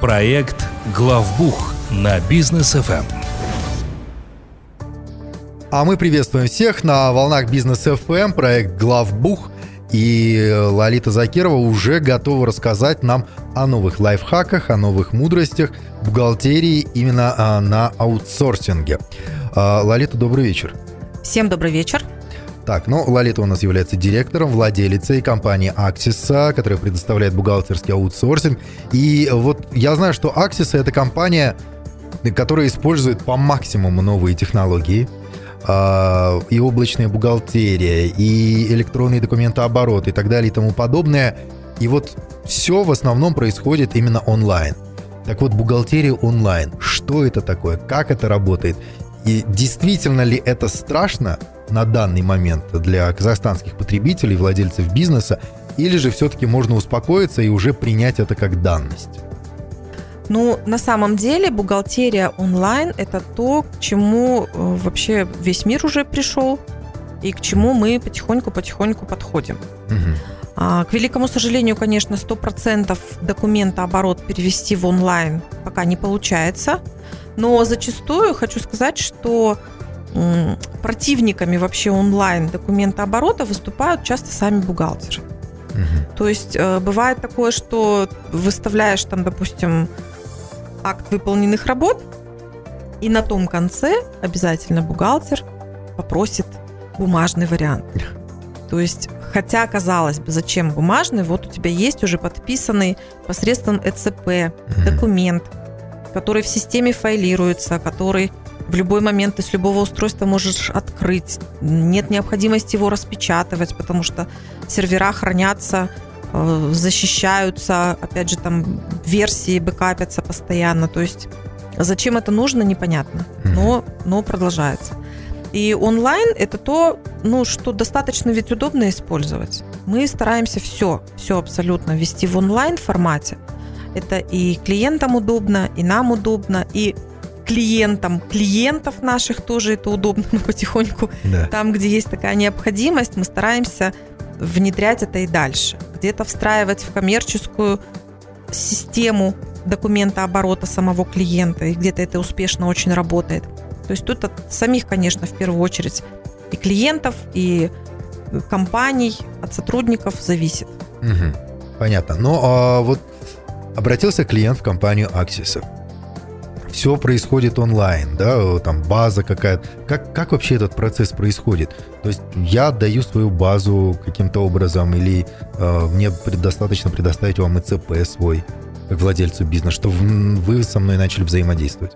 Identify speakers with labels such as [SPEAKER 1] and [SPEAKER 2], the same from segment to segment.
[SPEAKER 1] Проект «Главбух» на бизнес ФМ.
[SPEAKER 2] А мы приветствуем всех на волнах бизнес ФМ, проект «Главбух». И Лолита Закирова уже готова рассказать нам о новых лайфхаках, о новых мудростях бухгалтерии именно а, на аутсорсинге. А, Лолита, добрый вечер.
[SPEAKER 3] Всем добрый вечер.
[SPEAKER 2] Так, ну, Лолита у нас является директором, владелицей компании Axis, которая предоставляет бухгалтерский аутсорсинг. И вот я знаю, что Axis это компания, которая использует по максимуму новые технологии, а, и облачная бухгалтерия, и электронный документооборот, и так далее, и тому подобное. И вот все в основном происходит именно онлайн. Так вот, бухгалтерия онлайн. Что это такое? Как это работает? И действительно ли это страшно на данный момент для казахстанских потребителей, владельцев бизнеса, или же все-таки можно успокоиться и уже принять это как данность?
[SPEAKER 3] Ну, на самом деле, бухгалтерия онлайн – это то, к чему э, вообще весь мир уже пришел и к чему мы потихоньку-потихоньку подходим. Угу. К великому сожалению, конечно, 100% документа оборот перевести в онлайн пока не получается. Но зачастую хочу сказать, что противниками вообще онлайн документа оборота выступают часто сами бухгалтеры. Угу. То есть э, бывает такое, что выставляешь там, допустим, акт выполненных работ, и на том конце обязательно бухгалтер попросит бумажный вариант. То есть, хотя, казалось бы, зачем бумажный, вот у тебя есть уже подписанный посредством ЭЦП документ, который в системе файлируется, который в любой момент ты с любого устройства можешь открыть. Нет необходимости его распечатывать, потому что сервера хранятся, э, защищаются, опять же, там версии бэкапятся постоянно. То есть зачем это нужно, непонятно, но, но продолжается. И онлайн это то, ну, что достаточно ведь удобно использовать. Мы стараемся все, все абсолютно вести в онлайн формате. Это и клиентам удобно, и нам удобно, и клиентам клиентов наших тоже это удобно, но потихоньку да. там, где есть такая необходимость, мы стараемся внедрять это и дальше. Где-то встраивать в коммерческую систему документа оборота самого клиента, и где-то это успешно очень работает. То есть тут от самих, конечно, в первую очередь и клиентов, и компаний, от сотрудников зависит.
[SPEAKER 2] Угу. Понятно. Но а, вот обратился клиент в компанию Axis все происходит онлайн, да, там база какая-то. Как, как вообще этот процесс происходит? То есть я отдаю свою базу каким-то образом или э, мне достаточно предоставить вам ИЦП свой, как владельцу бизнеса, чтобы вы со мной начали взаимодействовать?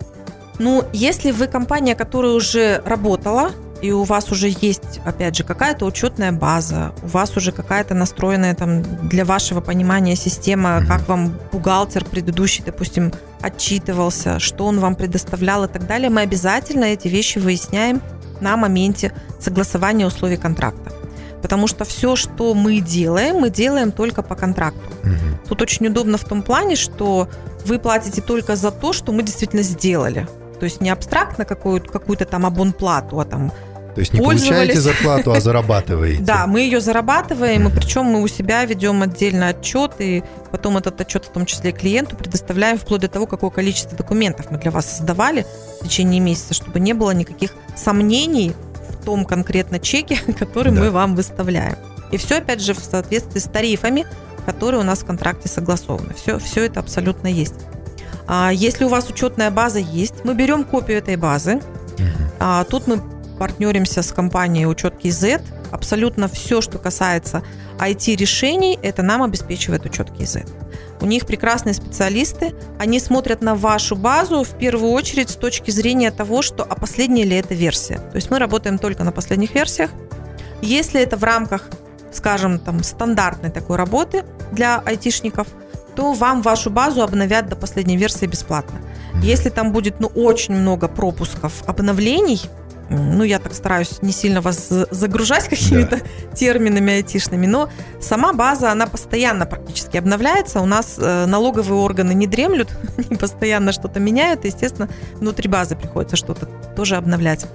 [SPEAKER 3] Ну, если вы компания, которая уже работала, и у вас уже есть, опять же, какая-то учетная база, у вас уже какая-то настроенная там для вашего понимания система, как вам бухгалтер предыдущий, допустим, отчитывался, что он вам предоставлял и так далее, мы обязательно эти вещи выясняем на моменте согласования условий контракта. Потому что все, что мы делаем, мы делаем только по контракту. Угу. Тут очень удобно в том плане, что вы платите только за то, что мы действительно сделали. То есть не абстрактно какую-то, какую-то там абонплату, а там
[SPEAKER 2] то есть не получаете зарплату, а зарабатываете.
[SPEAKER 3] Да, мы ее зарабатываем, и причем мы у себя ведем отдельно отчет, и потом этот отчет, в том числе клиенту, предоставляем вплоть до того, какое количество документов мы для вас создавали в течение месяца, чтобы не было никаких сомнений в том конкретно чеке, который да. мы вам выставляем. И все, опять же, в соответствии с тарифами, которые у нас в контракте согласованы. Все, все это абсолютно есть. А если у вас учетная база есть, мы берем копию этой базы. А, тут мы партнеримся с компанией Учетки Z. Абсолютно все, что касается IT-решений, это нам обеспечивает Учетки Z. У них прекрасные специалисты, они смотрят на вашу базу в первую очередь с точки зрения того, что а последняя ли это версия. То есть мы работаем только на последних версиях. Если это в рамках, скажем, там, стандартной такой работы для айтишников, то вам вашу базу обновят до последней версии бесплатно. Если там будет ну, очень много пропусков обновлений, ну, я так стараюсь не сильно вас загружать какими-то да. терминами айтишными, но сама база, она постоянно практически обновляется. У нас э, налоговые органы не дремлют, они постоянно что-то меняют, и, естественно, внутри базы приходится что-то тоже обновлять.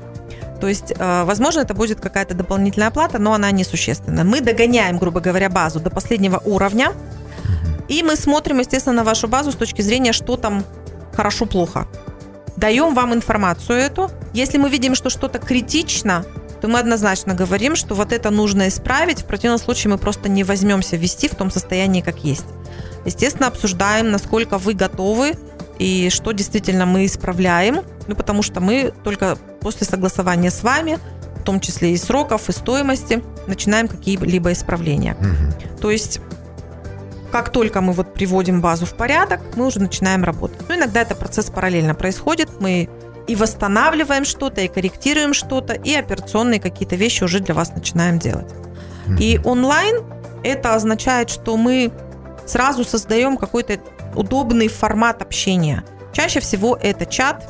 [SPEAKER 3] То есть, э, возможно, это будет какая-то дополнительная оплата, но она несущественна. Мы догоняем, грубо говоря, базу до последнего уровня, И мы смотрим, естественно, на вашу базу с точки зрения, что там хорошо-плохо. Даем вам информацию эту. Если мы видим, что что-то критично, то мы однозначно говорим, что вот это нужно исправить. В противном случае мы просто не возьмемся вести в том состоянии, как есть. Естественно, обсуждаем, насколько вы готовы и что действительно мы исправляем. Ну, потому что мы только после согласования с вами, в том числе и сроков, и стоимости, начинаем какие-либо исправления. Угу. То есть как только мы вот приводим базу в порядок, мы уже начинаем работать. Ну, иногда это процесс параллельно происходит. Мы и восстанавливаем что-то, и корректируем что-то, и операционные какие-то вещи уже для вас начинаем делать. И онлайн это означает, что мы сразу создаем какой-то удобный формат общения. Чаще всего это чат,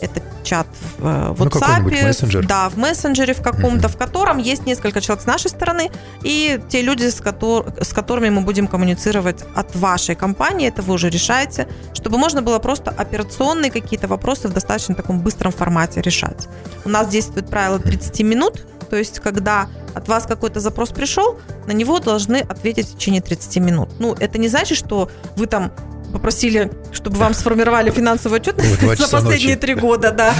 [SPEAKER 3] это чат в э, ну, WhatsApp, ну, мессенджер. да, в мессенджере в каком-то, uh-huh. в котором есть несколько человек с нашей стороны, и те люди, с, котор- с которыми мы будем коммуницировать от вашей компании, это вы уже решаете, чтобы можно было просто операционные какие-то вопросы в достаточно таком быстром формате решать. У нас действует правило 30 минут, то есть когда от вас какой-то запрос пришел, на него должны ответить в течение 30 минут. Ну, это не значит, что вы там попросили, чтобы вам сформировали финансовую отчетность за последние три года, да.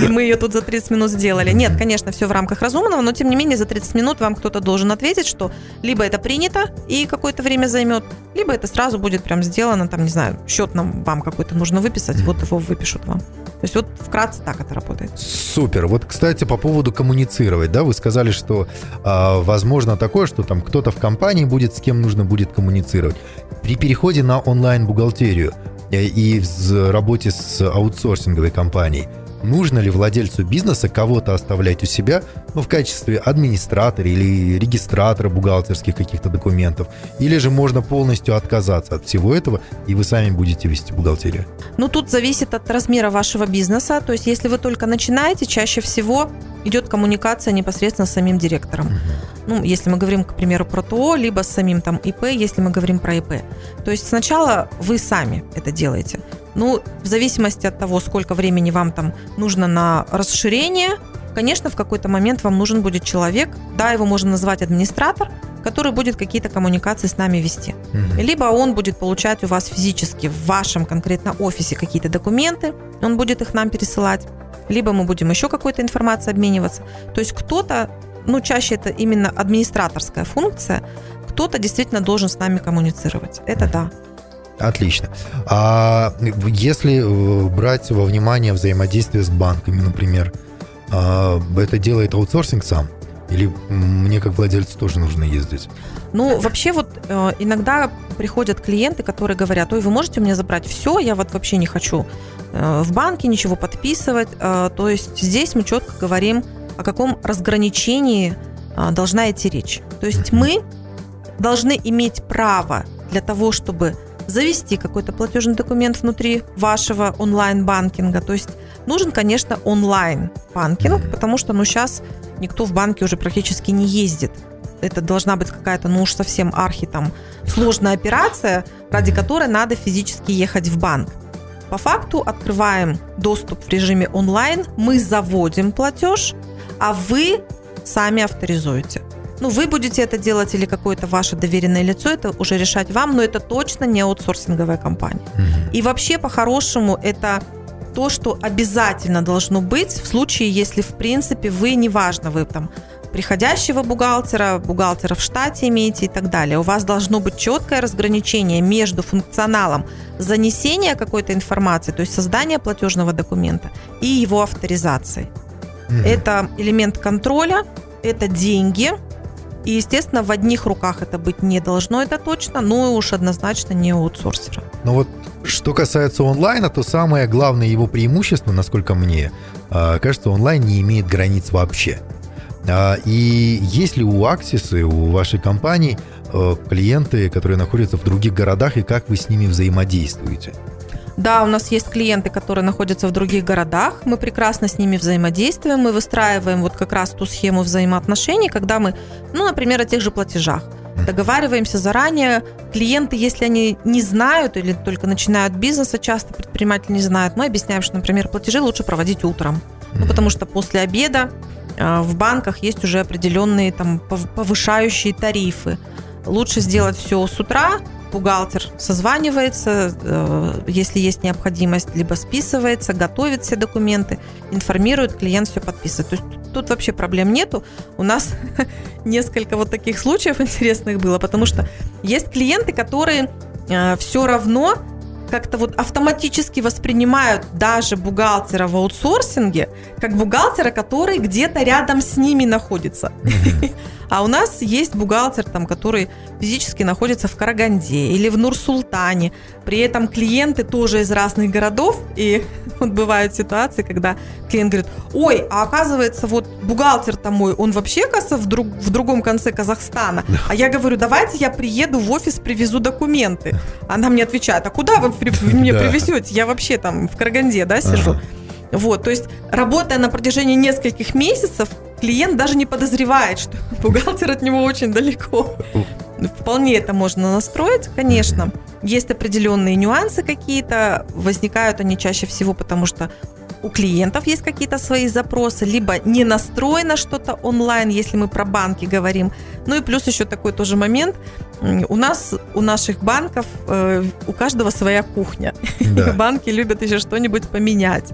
[SPEAKER 3] И мы ее тут за 30 минут сделали. Нет, конечно, все в рамках разумного, но тем не менее за 30 минут вам кто-то должен ответить, что либо это принято и какое-то время займет, либо это сразу будет прям сделано, там, не знаю, счет нам вам какой-то нужно выписать, вот его выпишут вам. То есть вот вкратце так это работает.
[SPEAKER 2] Супер. Вот, кстати, по поводу коммуницировать, да, вы сказали, что э, возможно такое, что там кто-то в компании будет, с кем нужно будет коммуницировать. При переходе на онлайн-бухгалтерию э, и в работе с аутсорсинговой компанией – нужно ли владельцу бизнеса кого-то оставлять у себя ну, в качестве администратора или регистратора бухгалтерских каких-то документов, или же можно полностью отказаться от всего этого, и вы сами будете вести бухгалтерию?
[SPEAKER 3] Ну, тут зависит от размера вашего бизнеса. То есть, если вы только начинаете, чаще всего идет коммуникация непосредственно с самим директором. Угу. Ну, если мы говорим, к примеру, про ТО, либо с самим там ИП, если мы говорим про ИП. То есть сначала вы сами это делаете. Ну, в зависимости от того, сколько времени вам там нужно на расширение, конечно, в какой-то момент вам нужен будет человек, да, его можно назвать администратор, который будет какие-то коммуникации с нами вести. Угу. Либо он будет получать у вас физически в вашем конкретно офисе какие-то документы, он будет их нам пересылать, либо мы будем еще какой-то информацией обмениваться. То есть кто-то, ну чаще это именно администраторская функция, кто-то действительно должен с нами коммуницировать. Это да.
[SPEAKER 2] Отлично. А если э, брать во внимание взаимодействие с банками, например, а, это делает аутсорсинг сам? Или мне как владельцу тоже нужно ездить?
[SPEAKER 3] Ну, вообще вот э, иногда приходят клиенты, которые говорят, ой, вы можете у меня забрать все, я вот вообще не хочу э, в банке ничего подписывать. То есть здесь мы четко говорим, о каком разграничении должна идти речь. То есть мы должны иметь право для того, чтобы завести какой-то платежный документ внутри вашего онлайн-банкинга. То есть нужен, конечно, онлайн-банкинг, потому что ну, сейчас никто в банке уже практически не ездит. Это должна быть какая-то, ну уж совсем архи там сложная операция, ради которой надо физически ехать в банк. По факту открываем доступ в режиме онлайн, мы заводим платеж, а вы сами авторизуете. Ну, вы будете это делать или какое-то ваше доверенное лицо, это уже решать вам, но это точно не аутсорсинговая компания. Угу. И вообще, по-хорошему, это то, что обязательно должно быть в случае, если, в принципе, вы, неважно, вы там приходящего бухгалтера, бухгалтера в штате имеете и так далее. У вас должно быть четкое разграничение между функционалом занесения какой-то информации, то есть создания платежного документа, и его авторизацией. Угу. Это элемент контроля, это деньги, и, естественно, в одних руках это быть не должно, это точно, но уж однозначно не у аутсорсера.
[SPEAKER 2] Ну вот, что касается онлайна, то самое главное его преимущество, насколько мне а, кажется, онлайн не имеет границ вообще. А, и есть ли у и у вашей компании а, клиенты, которые находятся в других городах, и как вы с ними взаимодействуете?
[SPEAKER 3] Да, у нас есть клиенты, которые находятся в других городах. Мы прекрасно с ними взаимодействуем. Мы выстраиваем вот как раз ту схему взаимоотношений, когда мы, ну, например, о тех же платежах. Договариваемся заранее. Клиенты, если они не знают или только начинают бизнес, а часто предприниматели не знают, мы объясняем, что, например, платежи лучше проводить утром. Ну, потому что после обеда э, в банках есть уже определенные там повышающие тарифы. Лучше сделать все с утра, бухгалтер созванивается, э, если есть необходимость, либо списывается, готовит все документы, информирует, клиент все подписывает. То есть тут вообще проблем нету. У нас несколько вот таких случаев интересных было, потому что есть клиенты, которые э, все равно как-то вот автоматически воспринимают даже бухгалтера в аутсорсинге как бухгалтера, который где-то рядом с ними находится. А у нас есть бухгалтер, там, который физически находится в Караганде или в Нур-Султане. При этом клиенты тоже из разных городов. И вот бывают ситуации, когда клиент говорит, ой, а оказывается, вот бухгалтер-то мой, он вообще, оказывается, в, друг, в другом конце Казахстана. А я говорю, давайте я приеду в офис, привезу документы. Она мне отвечает, а куда вы мне привезете? Я вообще там в Караганде, да, сижу. Вот, то есть, работая на протяжении нескольких месяцев, клиент даже не подозревает, что бухгалтер от него очень далеко. Вполне это можно настроить, конечно. Есть определенные нюансы какие-то, возникают они чаще всего, потому что у клиентов есть какие-то свои запросы, либо не настроено что-то онлайн, если мы про банки говорим. Ну и плюс еще такой тоже момент. У нас, у наших банков, э, у каждого своя кухня. Да. Банки любят еще что-нибудь поменять.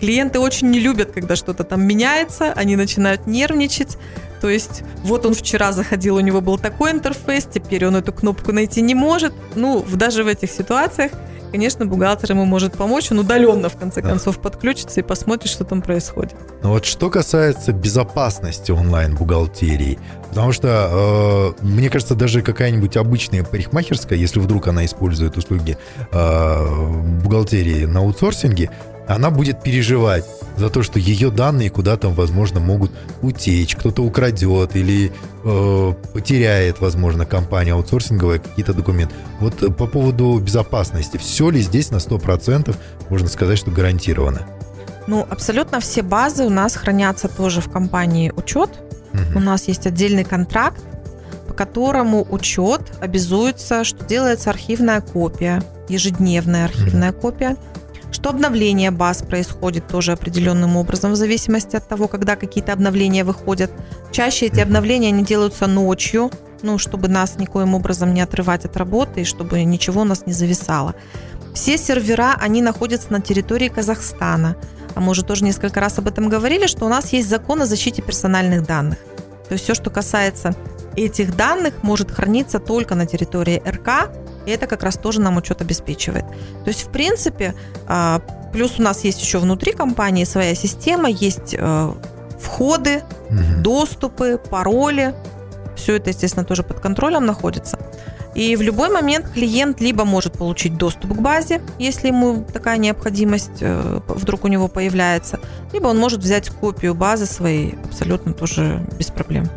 [SPEAKER 3] Клиенты очень не любят, когда что-то там меняется, они начинают нервничать. То есть вот он вчера заходил, у него был такой интерфейс, теперь он эту кнопку найти не может. Ну, даже в этих ситуациях, конечно, бухгалтер ему может помочь, он удаленно в конце концов подключится и посмотрит, что там происходит.
[SPEAKER 2] Но вот что касается безопасности онлайн-бухгалтерии, потому что, э, мне кажется, даже какая-нибудь обычная парикмахерская, если вдруг она использует услуги э, бухгалтерии на аутсорсинге, она будет переживать за то, что ее данные куда-то, возможно, могут утечь, кто-то украдет или э, потеряет, возможно, компания аутсорсинговая какие-то документы. Вот э, по поводу безопасности, все ли здесь на 100% можно сказать, что гарантировано?
[SPEAKER 3] Ну, абсолютно все базы у нас хранятся тоже в компании учет. Угу. У нас есть отдельный контракт, по которому учет обязуется, что делается архивная копия, ежедневная архивная угу. копия что обновление баз происходит тоже определенным образом, в зависимости от того, когда какие-то обновления выходят. Чаще эти обновления они делаются ночью, ну, чтобы нас никоим образом не отрывать от работы и чтобы ничего у нас не зависало. Все сервера, они находятся на территории Казахстана. А мы уже тоже несколько раз об этом говорили, что у нас есть закон о защите персональных данных. То есть все, что касается этих данных, может храниться только на территории РК, и это как раз тоже нам учет обеспечивает. То есть, в принципе, а, плюс у нас есть еще внутри компании своя система, есть э, входы, угу. доступы, пароли. Все это, естественно, тоже под контролем находится. И в любой момент клиент либо может получить доступ к базе, если ему такая необходимость э, вдруг у него появляется, либо он может взять копию базы своей абсолютно тоже без проблем.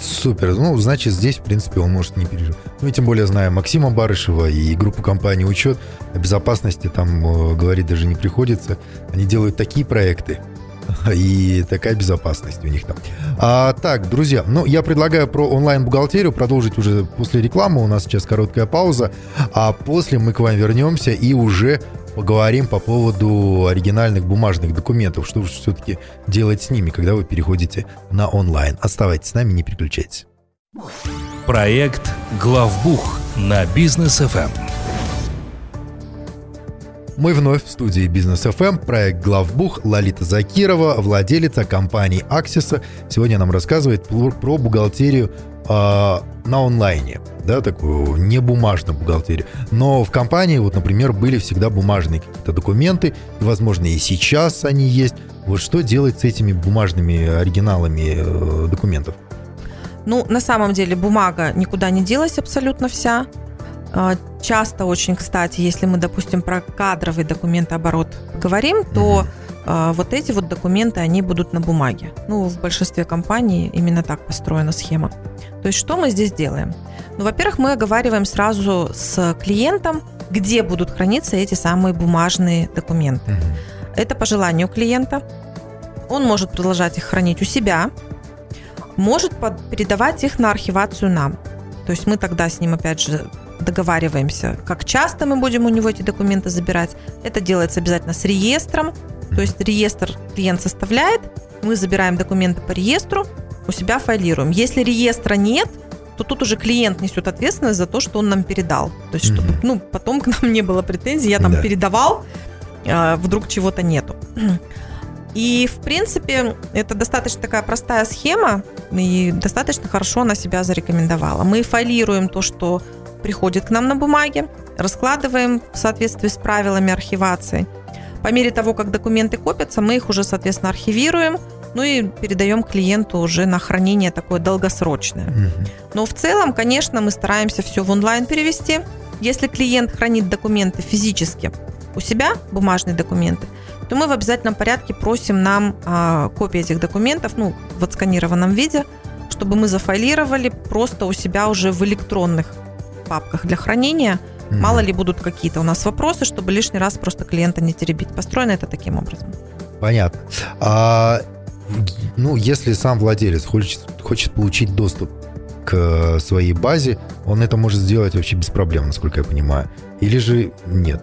[SPEAKER 2] Супер. Ну, значит, здесь, в принципе, он может не переживать. Ну, и тем более, зная Максима Барышева и группу компании «Учет», о безопасности там э, говорить даже не приходится. Они делают такие проекты, и такая безопасность у них там. А, так, друзья, ну, я предлагаю про онлайн-бухгалтерию продолжить уже после рекламы. У нас сейчас короткая пауза, а после мы к вам вернемся и уже поговорим по поводу оригинальных бумажных документов. Что же все-таки делать с ними, когда вы переходите на онлайн? Оставайтесь с нами, не переключайтесь.
[SPEAKER 1] Проект «Главбух» на бизнес FM.
[SPEAKER 2] Мы вновь в студии Бизнес FM, проект Главбух, Лалита Закирова, владелица компании Аксиса. Сегодня нам рассказывает про бухгалтерию э, на онлайне, да, такую не бумажную бухгалтерию. Но в компании, вот, например, были всегда бумажные какие-то документы, и, возможно, и сейчас они есть. Вот что делать с этими бумажными оригиналами э, документов?
[SPEAKER 3] Ну, на самом деле бумага никуда не делась абсолютно вся. А, часто очень, кстати, если мы, допустим, про кадровый документооборот говорим, то mm-hmm. вот эти вот документы, они будут на бумаге. Ну, в большинстве компаний именно так построена схема. То есть что мы здесь делаем? Ну, во-первых, мы оговариваем сразу с клиентом, где будут храниться эти самые бумажные документы. Mm-hmm. Это по желанию клиента. Он может продолжать их хранить у себя, может передавать их на архивацию нам. То есть мы тогда с ним, опять же, договариваемся, как часто мы будем у него эти документы забирать. Это делается обязательно с реестром. То есть реестр клиент составляет, мы забираем документы по реестру, у себя файлируем. Если реестра нет, то тут уже клиент несет ответственность за то, что он нам передал. То есть, чтобы, ну, потом к нам не было претензий, я там да. передавал, а вдруг чего-то нету. И, в принципе, это достаточно такая простая схема, и достаточно хорошо она себя зарекомендовала. Мы файлируем то, что приходит к нам на бумаге, раскладываем в соответствии с правилами архивации. По мере того, как документы копятся, мы их уже, соответственно, архивируем, ну и передаем клиенту уже на хранение такое долгосрочное. Но в целом, конечно, мы стараемся все в онлайн перевести. Если клиент хранит документы физически у себя, бумажные документы, то мы в обязательном порядке просим нам а, копии этих документов, ну, в отсканированном виде, чтобы мы зафайлировали просто у себя уже в электронных папках для хранения. Mm-hmm. Мало ли будут какие-то у нас вопросы, чтобы лишний раз просто клиента не теребить. Построено это таким образом.
[SPEAKER 2] Понятно. А, ну, если сам владелец хочет, хочет получить доступ к своей базе, он это может сделать вообще без проблем, насколько я понимаю. Или же нет?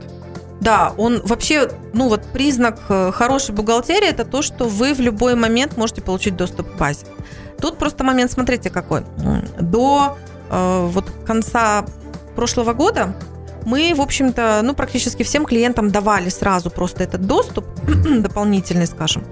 [SPEAKER 3] Да, он вообще, ну вот признак э, хорошей бухгалтерии это то, что вы в любой момент можете получить доступ к базе. Тут просто момент, смотрите, какой. До э, вот конца прошлого года мы, в общем-то, ну, практически всем клиентам давали сразу просто этот доступ, дополнительный, скажем.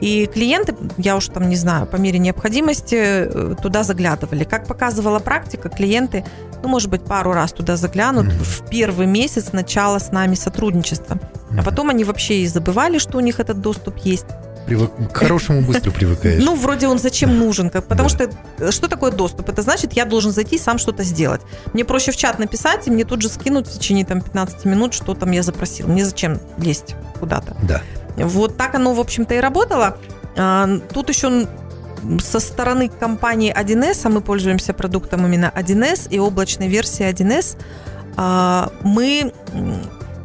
[SPEAKER 3] И клиенты, я уж там не знаю, по мере необходимости э, туда заглядывали. Как показывала практика, клиенты, ну, может быть, пару раз туда заглянут mm-hmm. в первый месяц начала с нами сотрудничества. Mm-hmm. А потом они вообще и забывали, что у них этот доступ есть.
[SPEAKER 2] Привык... К хорошему быстро привыкаешь.
[SPEAKER 3] Ну, вроде он зачем нужен? Потому что э, что такое доступ? Это значит, я должен зайти сам что-то сделать. Мне проще в чат написать, и мне тут же скинуть в течение там, 15 минут, что там я запросил. Мне зачем лезть куда-то.
[SPEAKER 2] Да.
[SPEAKER 3] Вот так оно, в общем-то, и работало. А, тут еще со стороны компании 1С, а мы пользуемся продуктом именно 1С и облачной версии 1С, а, мы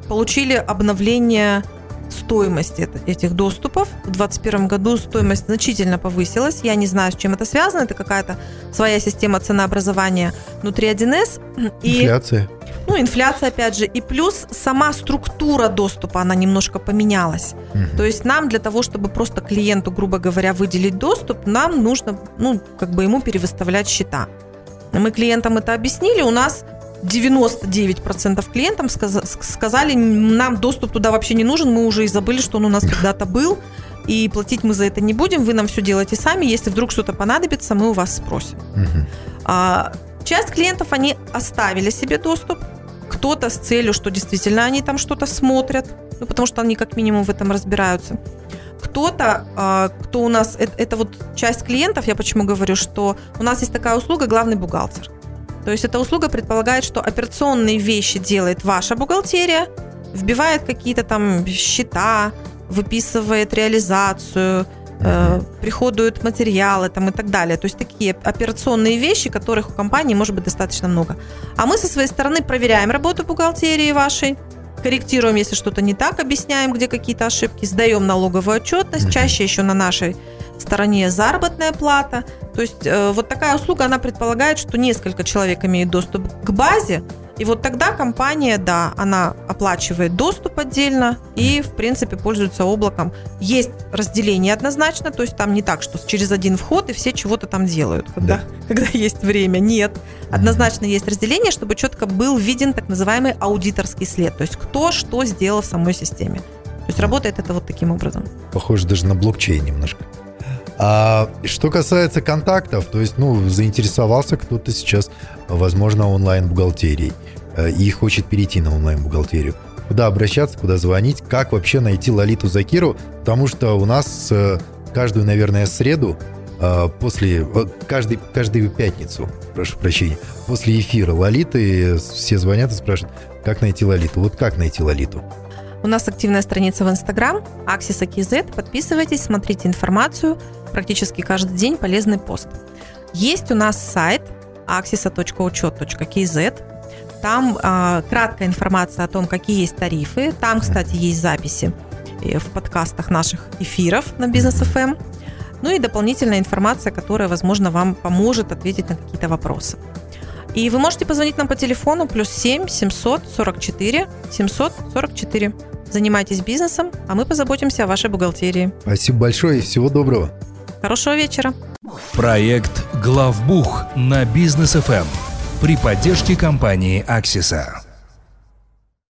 [SPEAKER 3] получили обновление стоимости этих доступов. В 2021 году стоимость значительно повысилась. Я не знаю, с чем это связано. Это какая-то своя система ценообразования внутри 1С.
[SPEAKER 2] И, Инфляция.
[SPEAKER 3] Ну, инфляция, опять же. И плюс сама структура доступа, она немножко поменялась. Угу. То есть нам для того, чтобы просто клиенту, грубо говоря, выделить доступ, нам нужно, ну, как бы ему перевыставлять счета. Мы клиентам это объяснили. У нас 99% клиентам сказали, нам доступ туда вообще не нужен, мы уже и забыли, что он у нас когда-то был, и платить мы за это не будем, вы нам все делаете сами, если вдруг что-то понадобится, мы у вас спросим. Угу. А, часть клиентов, они оставили себе доступ, кто-то с целью, что действительно они там что-то смотрят, ну, потому что они как минимум в этом разбираются. Кто-то, а, кто у нас, это, это вот часть клиентов, я почему говорю, что у нас есть такая услуга главный бухгалтер. То есть эта услуга предполагает, что операционные вещи делает ваша бухгалтерия, вбивает какие-то там счета, выписывает реализацию, э, приходуют материалы там и так далее. То есть такие операционные вещи, которых у компании может быть достаточно много. А мы со своей стороны проверяем работу бухгалтерии вашей, корректируем, если что-то не так, объясняем, где какие-то ошибки, сдаем налоговую отчетность, чаще еще на нашей стороне заработная плата. То есть э, вот такая услуга, она предполагает, что несколько человек имеют доступ к базе, и вот тогда компания, да, она оплачивает доступ отдельно и, в принципе, пользуется облаком. Есть разделение однозначно, то есть там не так, что через один вход и все чего-то там делают, когда, да. когда есть время. Нет. Однозначно есть разделение, чтобы четко был виден так называемый аудиторский след, то есть кто что сделал в самой системе. То есть работает это вот таким образом.
[SPEAKER 2] Похоже даже на блокчейн немножко. А что касается контактов, то есть, ну, заинтересовался кто-то сейчас, возможно, онлайн-бухгалтерией э, и хочет перейти на онлайн-бухгалтерию. Куда обращаться, куда звонить, как вообще найти Лолиту Закиру, потому что у нас э, каждую, наверное, среду э, после каждый, каждую пятницу, прошу прощения, после эфира Лолиты все звонят и спрашивают, как найти Лолиту. Вот как найти Лолиту?
[SPEAKER 3] У нас активная страница в Инстаграм, Axis AKZ. Подписывайтесь, смотрите информацию. Практически каждый день полезный пост. Есть у нас сайт axisa.учет.kz. Там э, краткая информация о том, какие есть тарифы. Там, кстати, есть записи э, в подкастах наших эфиров на Бизнес ФМ. Ну и дополнительная информация, которая, возможно, вам поможет ответить на какие-то вопросы. И вы можете позвонить нам по телефону плюс 7 744 744. Занимайтесь бизнесом, а мы позаботимся о вашей бухгалтерии.
[SPEAKER 2] Спасибо большое и всего доброго.
[SPEAKER 3] Хорошего вечера.
[SPEAKER 1] Проект «Главбух» на Бизнес-ФМ эм при поддержке компании «Аксиса».